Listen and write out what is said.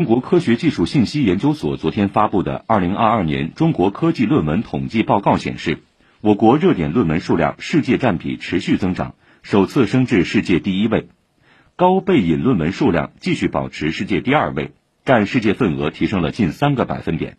中国科学技术信息研究所昨天发布的二零二二年中国科技论文统计报告显示我国热点论文数量世界占比持续增长首次升至世界第一位。高背引论文数量继续保持世界第二位占世界份额提升了近三个百分点。